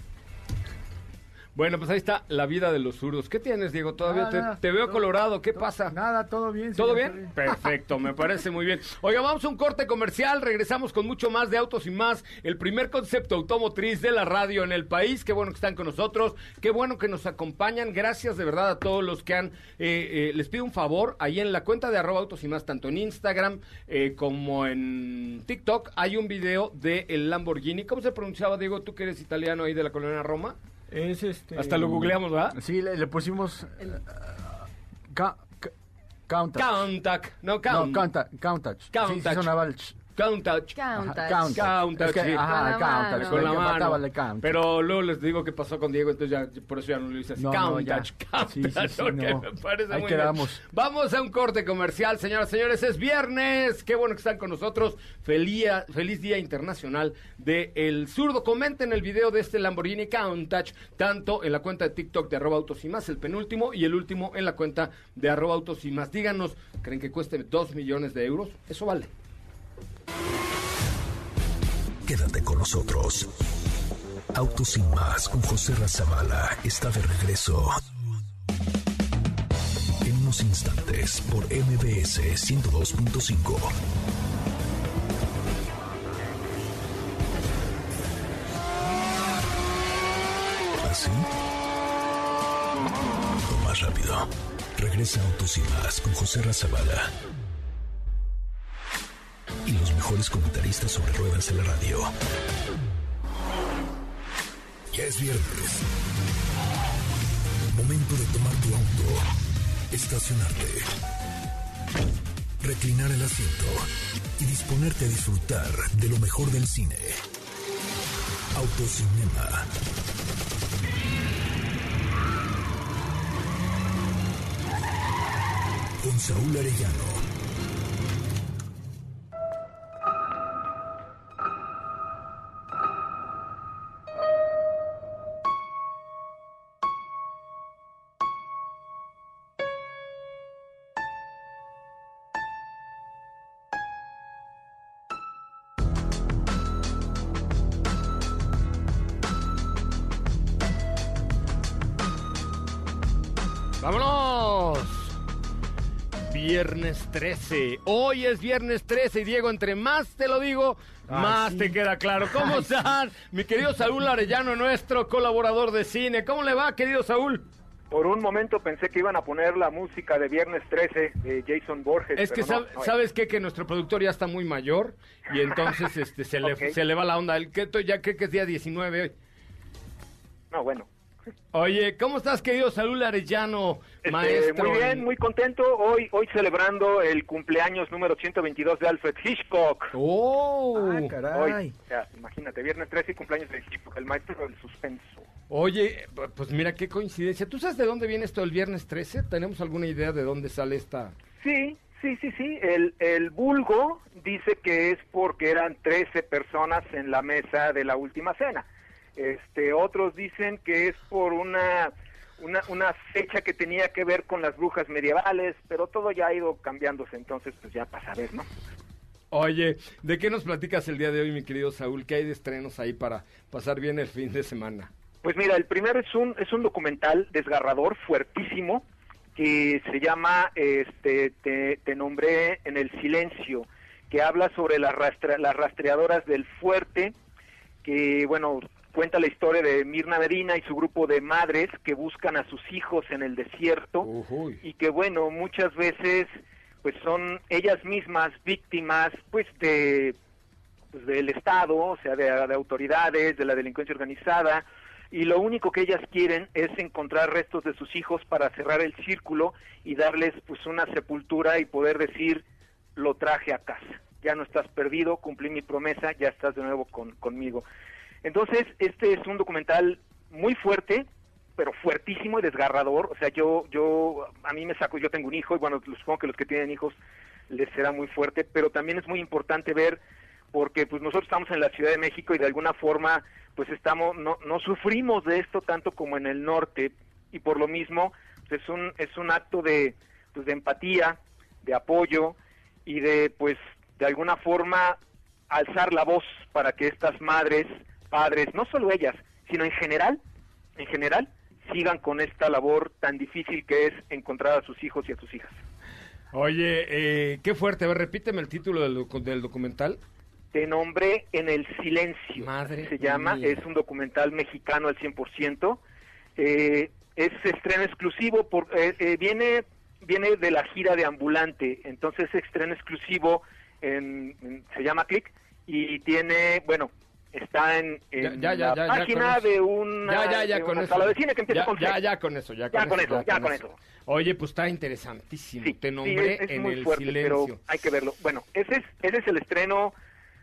S2: Bueno, pues ahí está la vida de los zurdos. ¿Qué tienes, Diego? Todavía te,
S6: Nada,
S2: te veo
S6: todo-
S2: colorado. ¿Qué pasa?
S6: Nada, todo bien.
S2: ¿Todo bien? Perfecto, me parece muy bien. Oiga, vamos a un corte comercial, regresamos con mucho más de Autos y Más, el primer concepto automotriz de la radio en el país. Qué bueno que están con nosotros, qué bueno que nos acompañan. Gracias de verdad a todos los que han... eh, eh, les pido un favor, ahí en la cuenta de arroba Autos y Más, tanto en Instagram eh, como en TikTok, hay un video de el Lamborghini. ¿Cómo se pronunciaba, Diego? Tú que eres italiano ahí de la colonia Roma.
S6: Es este...
S2: Hasta lo googleamos, ¿verdad?
S6: Sí, le, le pusimos... eh, ca- ca- Countach.
S2: Countach, no,
S6: No,
S2: Count.
S6: Countach. Countach. Sí, sí,
S2: Countach.
S6: sonaba el ch.
S2: Countach.
S5: Countach.
S6: Ajá, Countach.
S2: Countach,
S6: Es que,
S2: sí.
S6: Ajá,
S5: Con la mano.
S2: con la
S6: le
S2: mano.
S6: faltaba el Countach.
S2: Pero luego les digo qué pasó con Diego, entonces ya por eso ya no lo hice así.
S6: No, no, ya.
S2: Countach, Countach,
S6: Sí, sí, sí, (laughs)
S2: ok,
S6: no.
S2: me parece
S6: Ahí
S2: muy
S6: quedamos.
S2: bien. Vamos a un corte comercial, señoras y señores, es viernes. Qué bueno que están con nosotros. Feliz, feliz Día Internacional de El Zurdo. Comenten el video de este Lamborghini Countach, tanto en la cuenta de TikTok de arroba autos y más, el penúltimo, y el último en la cuenta de arroba autos y más. Díganos, ¿creen que cueste 2 millones de euros? Eso vale.
S1: Quédate con nosotros. Autos sin más con José Razabala está de regreso. En unos instantes por MBS 102.5. ¿Así? O más rápido. Regresa Autos y más con José Razabala. Mejores comentaristas sobre ruedas en la radio. Ya es viernes. Momento de tomar tu auto, estacionarte, reclinar el asiento y disponerte a disfrutar de lo mejor del cine. Autocinema. Con Saúl Arellano.
S2: ¡Vámonos! Viernes 13. Hoy es viernes 13 y Diego, entre más te lo digo,
S6: Ay,
S2: más
S6: sí.
S2: te queda claro. ¿Cómo están? Mi querido Saúl Arellano, nuestro colaborador de cine. ¿Cómo le va, querido Saúl?
S10: Por un momento pensé que iban a poner la música de Viernes 13 de Jason Borges.
S2: Es que
S10: pero no,
S2: sab-
S10: no es.
S2: sabes qué? que nuestro productor ya está muy mayor y entonces (laughs) este se le se le va la onda. El que esto ya cree que es día 19 hoy.
S10: No, bueno.
S2: Oye, ¿cómo estás, querido Saúl Arellano,
S10: Este,
S2: maestro?
S10: muy bien,
S2: en-
S10: muy contento. Hoy hoy celebrando el cumpleaños número 122 de Alfred Hitchcock.
S2: ¡Oh!
S6: Ah,
S10: Hoy,
S6: caray.
S10: o sea, imagínate, Viernes 13 y cumpleaños de Hitchcock, el maestro del suspenso.
S2: Oye, pues mira qué coincidencia. ¿Tú sabes de dónde viene esto el viernes 13? ¿Tenemos alguna idea de dónde sale esta?
S10: Sí, sí, sí, sí. El, el vulgo dice que es porque eran 13 personas en la mesa de la última cena. Este, otros dicen que es por una, una, una fecha que tenía que ver con las brujas medievales, pero todo ya ha ido cambiándose, entonces pues ya para saber, ¿no?
S2: Oye, ¿de qué nos platicas el día de hoy, mi querido Saúl? ¿Qué hay de estrenos ahí para pasar bien el fin de semana?
S10: Pues mira, el primero es un, es un documental desgarrador, fuertísimo, que se llama este, te, te nombré en el silencio, que habla sobre las, rastre- las rastreadoras del fuerte, que bueno, cuenta la historia de Mirna Medina y su grupo de madres que buscan a sus hijos en el desierto y que bueno, muchas veces pues son ellas mismas víctimas pues de pues, del Estado, o sea, de, de autoridades, de la delincuencia organizada, y lo único que ellas quieren es encontrar restos de sus hijos para cerrar el círculo y darles pues una sepultura y poder decir, lo traje a casa, ya no estás perdido, cumplí mi promesa, ya estás de nuevo con, conmigo. Entonces, este es un documental muy fuerte, pero fuertísimo y desgarrador. O sea, yo, yo, a mí me saco, yo tengo un hijo y bueno, supongo que los que tienen hijos les será muy fuerte, pero también es muy importante ver porque pues nosotros estamos en la Ciudad de México y de alguna forma pues estamos no, no sufrimos de esto tanto como en el norte y por lo mismo pues, es un es un acto de pues de empatía, de apoyo y de pues de alguna forma alzar la voz para que estas madres, padres, no solo ellas, sino en general, en general sigan con esta labor tan difícil que es encontrar a sus hijos y a sus hijas.
S2: Oye, eh, qué fuerte. A ver, repíteme el título del, docu- del documental.
S10: Te nombré en el silencio.
S2: Madre
S10: se llama,
S2: mía.
S10: es un documental mexicano al 100%. Eh, es estreno exclusivo, por, eh, eh, viene, viene de la gira de Ambulante, entonces es estreno exclusivo, en, en- se llama Click, y tiene, bueno, está en, en
S2: Ya, ya, ya,
S10: la página
S2: eso.
S10: de una,
S2: Ya, ya, ya,
S10: de
S2: con
S10: una
S2: eso.
S10: sala de cine que empieza
S2: ya,
S10: con
S2: ya, ya, con eso, ya,
S10: con eso, ya con eso.
S2: Oye, pues está interesantísimo. Te
S10: Sí,
S2: nombré
S10: es, es
S2: en
S10: muy
S2: el
S10: fuerte,
S2: silencio.
S10: pero hay que verlo. Bueno, ese es, ese es el estreno,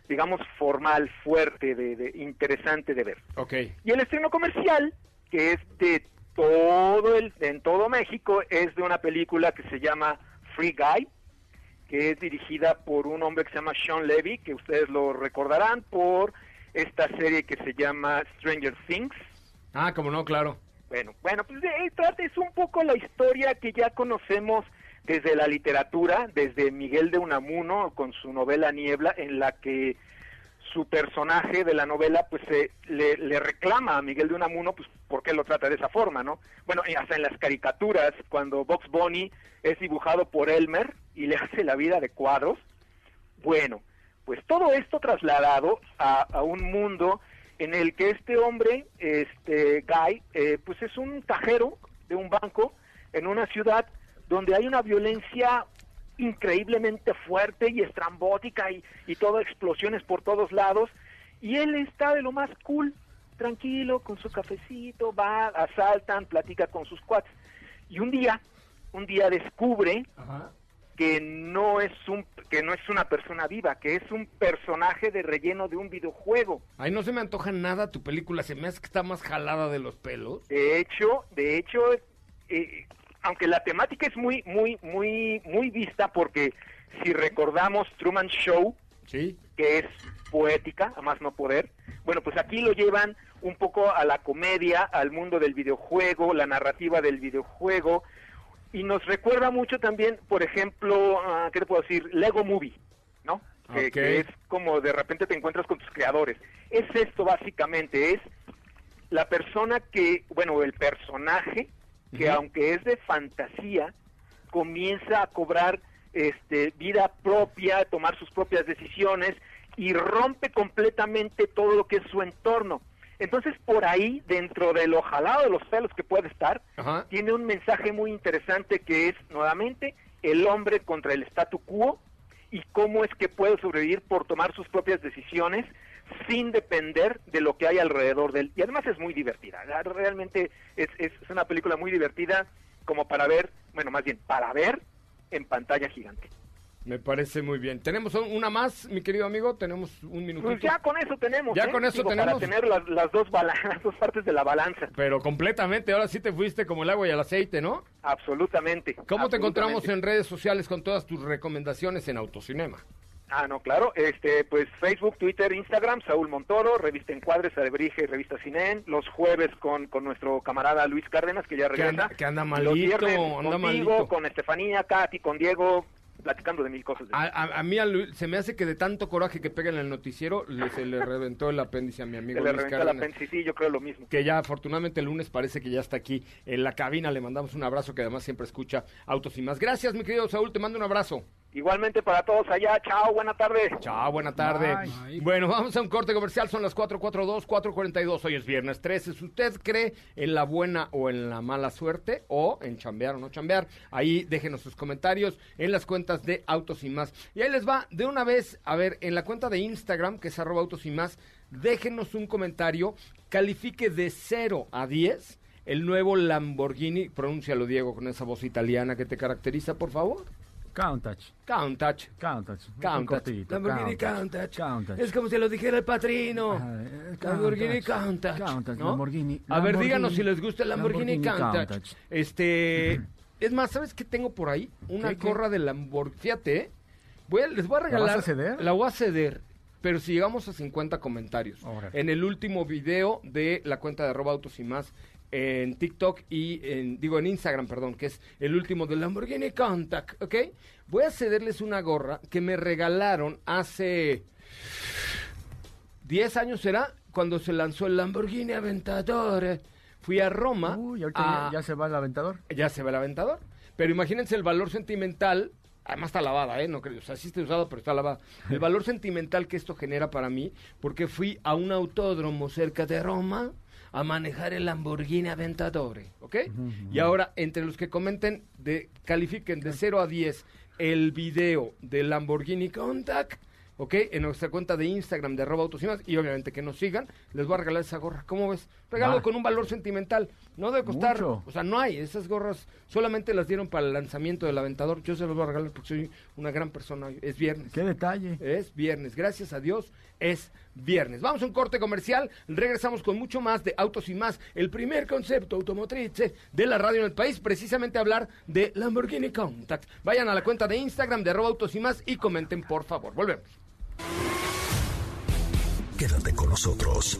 S10: digamos, formal, fuerte, de, de- interesante de ver.
S2: Ok.
S10: Y el estreno comercial, que es de todo el, en todo México, es de una película que se llama Free Guy, que es dirigida por un hombre que se llama Sean Levy, que ustedes lo recordarán por esta serie que se llama Stranger Things.
S2: Ah, como no, claro.
S10: Bueno, bueno, pues de- trata es un poco la historia que ya conocemos desde la literatura, desde Miguel de Unamuno con su novela Niebla, en la que su personaje de la novela pues se- le, le reclama a Miguel de Unamuno pues por qué lo trata de esa forma, ¿no? Bueno, y hasta en las caricaturas, cuando Box Bunny es dibujado por Elmer y le (laughs) hace la vida de cuadros, bueno, pues todo esto trasladado a, un mundo en el que este hombre, este Guy, eh, pues es un cajero de un banco en una ciudad donde hay una violencia increíblemente fuerte y estrambótica y, y todo explosiones por todos lados y él está de lo más cool, tranquilo, con su cafecito, va, asaltan, platica con sus cuates y un día, un día descubre que no es un que no es una persona viva, que es un personaje de relleno de un videojuego.
S2: Ay, no se me antoja nada tu película. Se me hace que está más jalada de los pelos.
S10: De hecho, de hecho, eh, aunque la temática es muy, muy, muy, muy vista, porque si recordamos Truman Show,
S2: sí,
S10: que es poética, a más no poder, bueno, pues aquí lo llevan un poco a la comedia, al mundo del videojuego, la narrativa del videojuego, y nos recuerda mucho también, por ejemplo, ah, ¿qué te puedo decir? Lego Movie, ¿no? Que, es como de repente te encuentras con tus creadores. Es esto básicamente, es la persona que, bueno, el personaje que aunque es de fantasía, comienza a cobrar este vida propia, a tomar sus propias decisiones y rompe completamente todo lo que es su entorno. Entonces, por ahí, dentro del ojalado de los pelos que puede estar,
S2: Ajá.
S10: tiene un mensaje muy interesante que es, nuevamente, el hombre contra el statu quo y cómo es que puede sobrevivir por tomar sus propias decisiones sin depender de lo que hay alrededor de él. Y además es muy divertida. Realmente es, es es una película muy divertida como para ver, bueno, más bien, para ver en pantalla gigante.
S2: Me parece muy bien. ¿Tenemos un- una más, mi querido amigo? ¿Tenemos un minutito?
S10: Pues ya con eso tenemos.
S2: Ya
S10: ¿eh?
S2: con eso
S10: Digo,
S2: tenemos.
S10: Para tener las, las dos (laughs) las dos partes de la balanza.
S2: Pero completamente, ahora sí te fuiste como el agua y el aceite, ¿no?
S10: Absolutamente.
S2: ¿Cómo te encontramos en redes sociales con todas tus recomendaciones en Autocinema?
S10: Ah, no, claro. Este, pues Facebook, Twitter, Instagram, Saúl Montoro, Revista Encuadres, Alebrije y Revista Cinen. Los jueves con, con nuestro camarada Luis Cárdenas, que ya
S2: Que
S10: regresa.
S2: anda, que anda
S10: Los
S2: malito,
S10: viernes
S2: anda
S10: contigo,
S2: malito.
S10: con Estefanía, Katy, con Diego, platicando de mil cosas. de-
S2: A, a- a mí a Lu- se me hace que de tanto coraje que pega en el noticiero le- se le reventó el apéndice a mi amigo
S10: Se le
S2: Luis
S10: reventó
S2: Cárdenas,
S10: apéndice, sí, yo creo lo mismo.
S2: que ya afortunadamente el lunes parece que ya está aquí en la cabina. Le mandamos un abrazo que además siempre escucha Autos y más. Gracias, mi querido Saúl, te mando un abrazo.
S10: Igualmente para todos allá. Chao, buena tarde.
S2: Chao, buena tarde.
S6: Bye.
S2: Bueno, vamos a un corte comercial, son las 442, 442, hoy es viernes 13. Si usted cree en la buena o en la mala suerte, o en chambear o no chambear, ahí déjenos sus comentarios en las cuentas de Autos y Más. Y ahí les va, de una vez, a ver, en la cuenta de Instagram, que es arroba Autos y Más, déjenos un comentario, califique de 0 a 10 el nuevo Lamborghini, pronúncialo Diego con esa voz italiana que te caracteriza, por favor.
S6: Countach.
S2: Countach.
S6: Countach. Un
S2: Countach. Lamborghini
S6: Countach.
S2: Countach. Es como si lo dijera el patrino.
S6: Ah, eh,
S2: Lamborghini
S6: Countach.
S2: Countach. ¿no?
S6: Lamborghini.
S2: A ver, díganos si les gusta el Lamborghini,
S6: Lamborghini
S2: Countach.
S6: Countach.
S2: Este, es más, ¿sabes qué tengo por ahí? Una
S6: ¿Qué, qué?
S2: gorra de Lamborghini. Fíjate, ¿eh? voy a- les voy a
S6: vas
S2: regalar.
S6: a ceder?
S2: La voy a ceder. pero si llegamos a 50 comentarios en el último video de la cuenta de arroba autos y más en TikTok y en, digo en Instagram, perdón, que es el último del Lamborghini Contact, ¿ok? Voy a cederles una gorra que me regalaron hace 10 años será cuando se lanzó el Lamborghini Aventador. Fui a Roma.
S6: Uy, ahorita ya, se va el Aventador.
S2: Ya se va el Aventador. Pero imagínense el valor sentimental Además está lavada, ¿eh? No creo, o sea, sí está usado, pero está lavada. El valor sentimental que esto genera para mí, porque fui a un autódromo cerca de Roma a manejar el Lamborghini Aventador, ¿ok? Y ahora, entre los que comenten, de, califiquen de 0 a 10 el video del Lamborghini Contact, ¿ok? En nuestra cuenta de Instagram de arroba autos y más, y obviamente que nos sigan, les voy a regalar esa gorra. ¿Cómo ves? Regalo con un valor sentimental. No debe costar, o sea, no hay, esas gorras solamente las dieron para el lanzamiento del Aventador. Yo se los voy a regalar porque soy una gran persona. Es viernes.
S6: Qué detalle.
S2: Es viernes, gracias a Dios, es viernes. Vamos a un corte comercial, regresamos con mucho más de Autos y más, el primer concepto automotriz de la radio en el país, precisamente hablar de Lamborghini Contact. Vayan a la cuenta de Instagram de arroba autos y más y comenten, por favor. Volvemos.
S1: Quédate con nosotros.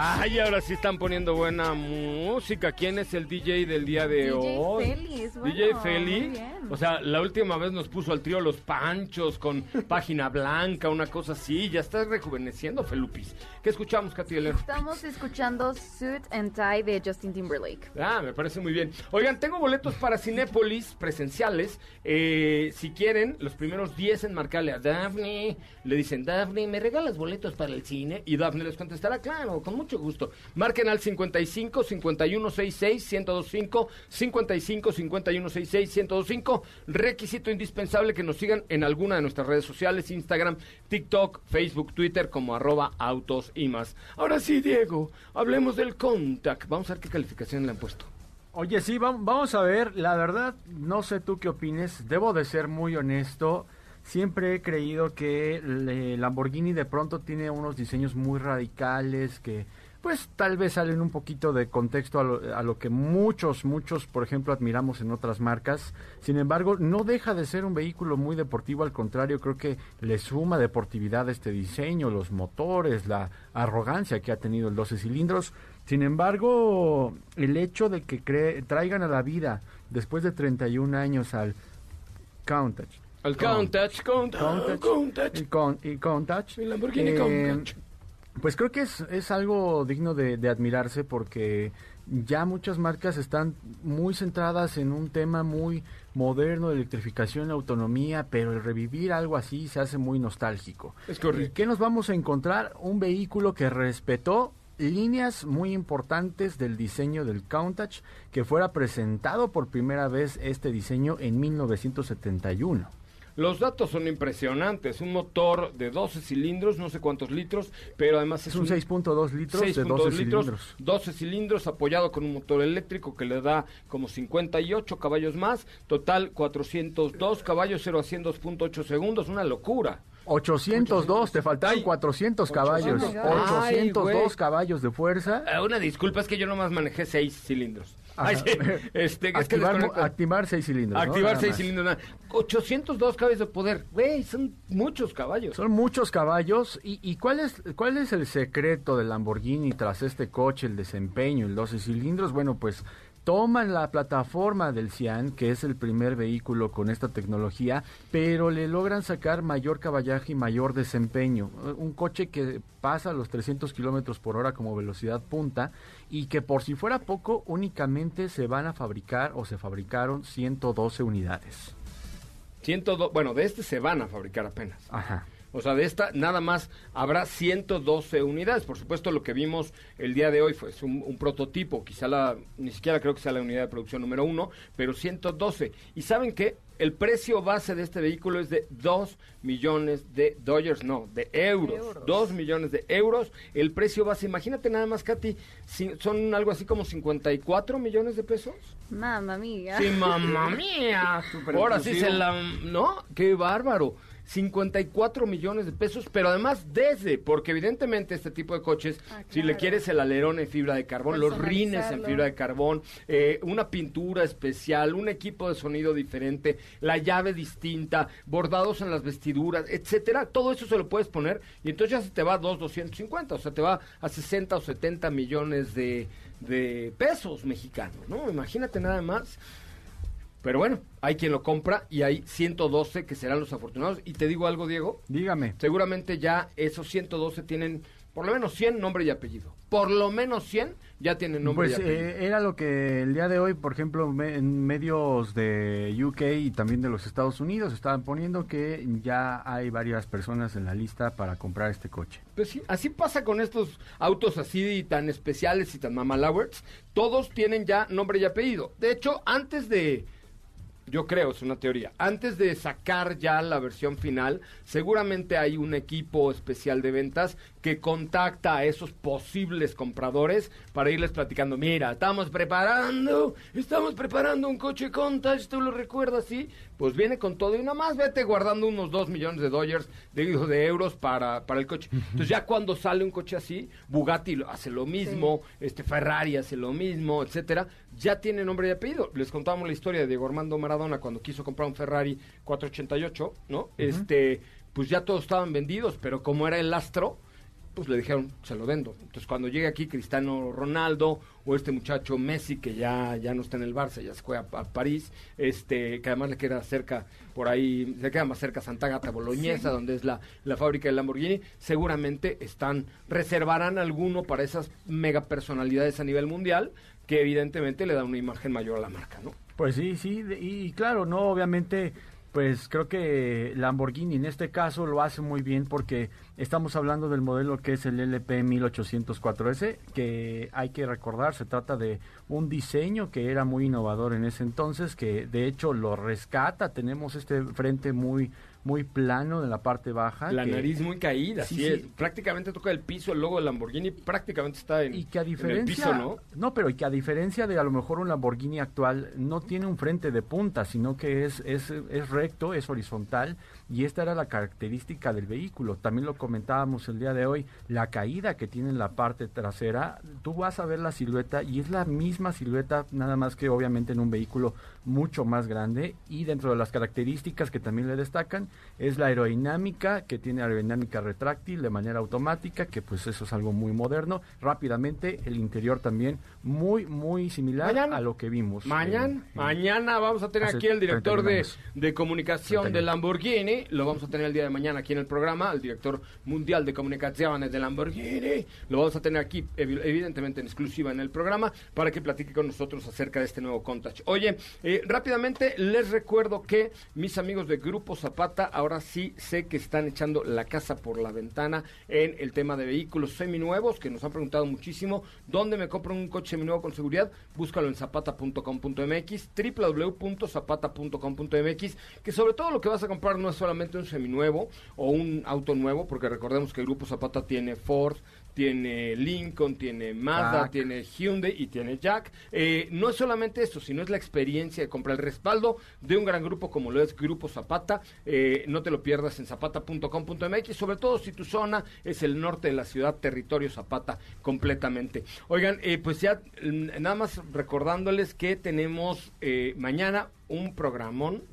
S2: Ay, ahora sí están poniendo buena música. ¿Quién es el DJ del día de hoy?
S5: Feli, bueno,
S2: DJ Feli. O sea, la última vez nos puso al trío Los Panchos con (laughs) página blanca, una cosa así. Ya estás rejuveneciendo, Felupis. ¿Qué escuchamos, Katy
S5: Estamos escuchando Suit and Tie de Justin Timberlake.
S2: Ah, me parece muy bien. Oigan, tengo boletos para Cinépolis presenciales. Eh, si quieren, los primeros 10 en marcarle a Daphne. Le dicen, Daphne, ¿me regalas boletos para el cine? Y Daphne les contestará, claro, con mucho gusto. Marquen al 55 51 66 1025 55 51 66 1025. Requisito indispensable que nos sigan en alguna de nuestras redes sociales, Instagram, TikTok, Facebook, Twitter, como arroba autos y más. Ahora sí, Diego, hablemos del contact. Vamos a ver qué calificación le han puesto.
S6: Oye, sí, vamos a ver. La verdad, no sé tú qué opines. Debo de ser muy honesto. Siempre he creído que Lamborghini de pronto tiene unos diseños muy radicales que pues tal vez salen un poquito de contexto a lo, que muchos, muchos, por ejemplo, admiramos en otras marcas. Sin embargo, no deja de ser un vehículo muy deportivo, al contrario, creo que le suma deportividad a este diseño, los motores, la arrogancia que ha tenido el 12 cilindros. Sin embargo, el hecho de que traigan a la vida después de 31 años al Countach.
S2: Al Countach, Countach,
S6: Countach. Y, Countach.
S2: El Lamborghini eh,
S6: pues creo que es, es algo digno de, admirarse porque ya muchas marcas están muy centradas en un tema muy moderno de electrificación y autonomía, pero el revivir algo así se hace muy nostálgico.
S2: Es correcto.
S6: ¿Y qué nos vamos a encontrar? Un vehículo que respetó líneas muy importantes del diseño del Countach, que fuera presentado por primera vez este diseño en 1971.
S2: Los datos son impresionantes. Un motor de 12 cilindros, no sé cuántos litros, pero además
S6: es, un 6.2 litros de 12 cilindros.
S2: 12 cilindros apoyado con un motor eléctrico que le da como 58 caballos más. Total 402 caballos, 0 a 100 2.8 segundos. Una locura.
S6: 802, te faltaron 400 caballos. 802 caballos de fuerza.
S2: Eh, una disculpa, es que yo nomás manejé 6 cilindros.
S6: Este, activar, activar seis cilindros.
S2: Activar seis cilindros. 802 caballos de poder. Güey, son muchos caballos.
S6: Son muchos caballos. ¿Y, y cuál, es, cuál es el secreto del Lamborghini tras este coche, el desempeño, el 12 cilindros? Bueno, pues toman la plataforma del Cian, que es el primer vehículo con esta tecnología, pero le logran sacar mayor caballaje y mayor desempeño. Un coche que pasa los 300 kilómetros por hora como velocidad punta y que por si fuera poco, únicamente se van a fabricar o se fabricaron 112 unidades.
S2: 102, bueno, de este se van a fabricar apenas.
S6: Ajá.
S2: O sea, de esta nada más habrá 112 unidades. Por supuesto, lo que vimos el día de hoy fue un, un prototipo, quizá la, ni siquiera creo que sea la unidad de producción número uno, pero 112. ¿Y saben qué? El precio base de este vehículo es de 2 millones de dólares, no, de euros. 2 millones de euros. El precio base, imagínate nada más, Katy, si- son algo así como 54 millones de pesos.
S5: Mamma mía.
S2: Sí, mamá (laughs) mía. Ahora sí se la... ¿No? Qué bárbaro. 54 millones de pesos, pero además desde, porque evidentemente este tipo de coches, si le quieres el alerón en fibra de carbón, los rines en fibra de carbón, eh, una pintura especial, un equipo de sonido diferente, la llave distinta, bordados en las vestiduras, etcétera, todo eso se lo puedes poner y entonces ya se te va a 2, 250, o sea, te va a 60 o 70 millones de, de pesos mexicanos, ¿no? Imagínate nada más. Pero bueno, hay quien lo compra y hay 112 que serán los afortunados. Y te digo algo, Diego.
S6: Dígame.
S2: Seguramente ya esos 112 tienen por lo menos 100 nombre y apellido. Por lo menos 100 ya tienen nombre
S6: Pues
S2: y apellido.
S6: eh, era lo que el día de hoy, por ejemplo, me- en medios de UK y también de los Estados Unidos estaban poniendo que ya hay varias personas en la lista para comprar este coche.
S2: Pues sí, así pasa con estos autos así tan especiales y tan mamalowers. Todos tienen ya nombre y apellido. De hecho, antes de, yo creo, es una teoría, antes de sacar ya la versión final, seguramente hay un equipo especial de ventas que contacta a esos posibles compradores para irles platicando, mira, estamos preparando, estamos preparando un coche Countach, ¿tú lo recuerdas? Sí, pues viene con todo y nada más vete guardando unos 2 millones de dólares, de, digo, de euros para, para el coche. Entonces ya cuando sale un coche así, Bugatti hace lo mismo, este Ferrari hace lo mismo, etcétera, ya tiene nombre y apellido. Les contábamos la historia de Diego Armando Maradona cuando quiso comprar un Ferrari 488, ¿no? Este, pues ya todos estaban vendidos, pero como era el astro, pues le dijeron, se lo vendo. Entonces cuando llegue aquí Cristiano Ronaldo o este muchacho Messi que ya, ya no está en el Barça, ya se fue a, a París, este, que además le queda cerca, por ahí, se queda más cerca Santa Gata Boloñesa, donde es la, la fábrica de Lamborghini, seguramente están, reservarán alguno para esas mega personalidades a nivel mundial, que evidentemente le da una imagen mayor a la marca, ¿no?
S6: Pues sí, sí, y claro, no, obviamente, pues creo que Lamborghini en este caso lo hace muy bien porque estamos hablando del modelo que es el LP 1804S, que hay que recordar, se trata de un diseño que era muy innovador en ese entonces, que de hecho lo rescata, tenemos este frente muy muy plano en la parte baja.
S2: La
S6: que-
S2: nariz muy caída,
S6: Sí,
S2: es. Prácticamente toca el piso, el logo de Lamborghini prácticamente está en,
S6: y que a
S2: en el
S6: diferencia
S2: piso, ¿no?
S6: pero y que a diferencia de a lo mejor un Lamborghini actual no tiene un frente de punta sino que es es, es recto es horizontal y esta era la característica del vehículo. También lo comentábamos el día de hoy la caída que tiene en la parte trasera. Tú vas a ver la silueta y es la misma silueta nada más que obviamente en un vehículo mucho más grande. Y dentro de las características que también le destacan es la aerodinámica que tiene aerodinámica retráctil de manera automática que pues eso es algo muy moderno. Rápidamente el interior también muy muy similar
S2: Mañana.
S6: a lo que vimos
S2: Mañana, mañana vamos a tener aquí al director
S6: 31
S2: de, de comunicación
S6: 31.
S2: de Lamborghini, lo vamos a tener el día de mañana aquí en el programa, al director mundial de comunicaciones de Lamborghini, lo vamos a tener aquí evi- evidentemente en exclusiva en el programa para que platique con nosotros acerca de este nuevo Countach. Oye, eh, rápidamente les recuerdo que mis amigos de Grupo Zapata ahora sí sé que están echando la casa por la ventana en el tema de vehículos seminuevos que nos han preguntado muchísimo, ¿dónde me compro un coche seminuevo con seguridad? Búscalo en zapata.com.mx, www.zapata.com.mx, que sobre todo lo que vas a comprar no es solamente un seminuevo o un auto nuevo, porque recordemos que el Grupo Zapata tiene Ford, tiene Lincoln, tiene Mazda,
S6: Jack.
S2: tiene Hyundai y tiene Jack. Eh, no es solamente eso, sino es la experiencia de comprar el respaldo de un gran grupo como lo es Grupo Zapata. Eh, no te lo pierdas en zapata.com.mx, sobre todo si tu zona es el norte de la ciudad, territorio Zapata completamente. Oigan, eh, pues ya mm, nada más recordándoles que tenemos eh, mañana un programón.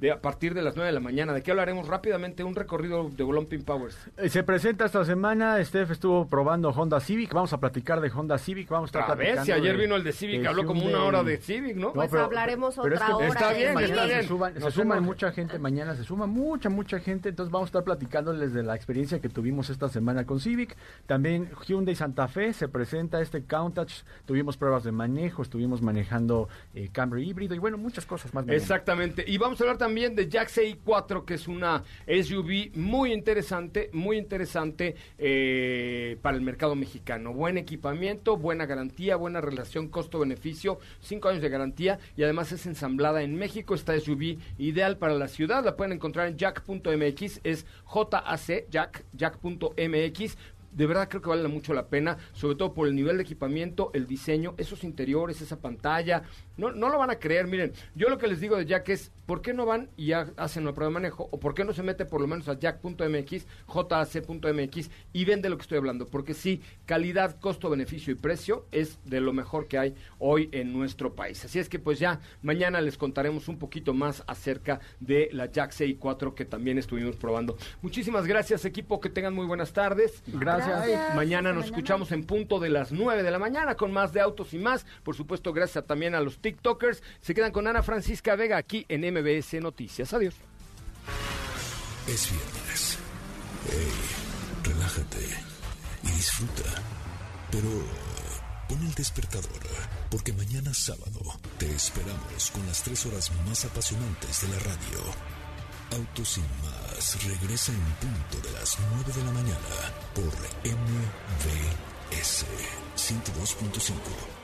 S2: De, a partir de las 9 de la mañana, ¿de qué hablaremos rápidamente? Un recorrido de Pin Powers.
S6: Eh, Se presenta esta semana, Steph estuvo probando Honda Civic, vamos a platicar de Honda Civic, vamos a estar
S2: Otra vez,
S6: platicando
S2: si ayer
S6: de-
S2: vino el de Civic,
S6: de
S2: habló como una hora de Civic, ¿no?
S4: Pues hablaremos
S6: pero
S4: otra
S6: que
S4: hora
S2: Está bien,
S6: mañana
S2: está bien.
S6: Se, suban- se suma
S2: enoje.
S6: mucha gente, mañana se suma mucha, mucha gente, entonces vamos a estar platicándoles de la experiencia que tuvimos esta semana con Civic. También Hyundai Santa Fe se presenta este Countach, tuvimos pruebas de manejo, estuvimos manejando eh, Camry híbrido y bueno, muchas cosas más. mañana.
S2: Exactamente. Y vamos a hablar también también de Jack CI4, que es una SUV muy interesante, muy interesante eh, para el mercado mexicano. Buen equipamiento, buena garantía, buena relación costo-beneficio, cinco años de garantía y además es ensamblada en México. Esta SUV ideal para la ciudad, la pueden encontrar en jack.mx, es JAC, jack, jack.mx de verdad creo que vale mucho la pena, sobre todo por el nivel de equipamiento, el diseño, esos interiores, esa pantalla. No, no lo van a creer, miren, yo lo que les digo de Jack es, ¿por qué no van y hacen la prueba de manejo? ¿O por qué no se mete por lo menos a jack.mx, jac.mx y ven de lo que estoy hablando? Porque sí, calidad, costo, beneficio y precio es de lo mejor que hay hoy en nuestro país. Así es que pues ya mañana les contaremos un poquito más acerca de la Jack CI4 que también estuvimos probando. Muchísimas gracias equipo, que tengan muy buenas tardes.
S6: Gracias.
S2: Mañana nos escuchamos en punto de las 9 de la mañana con más de autos y más. Por supuesto, gracias también a los TikTokers. Se quedan con Ana Francisca Vega aquí en MBS Noticias. Adiós.
S1: Es viernes. Hey, relájate y disfruta. Pero pon el despertador, porque mañana sábado te esperamos con las tres horas más apasionantes de la radio. Autos sin más regresa en punto de las 9 de la mañana por MVS 102.5.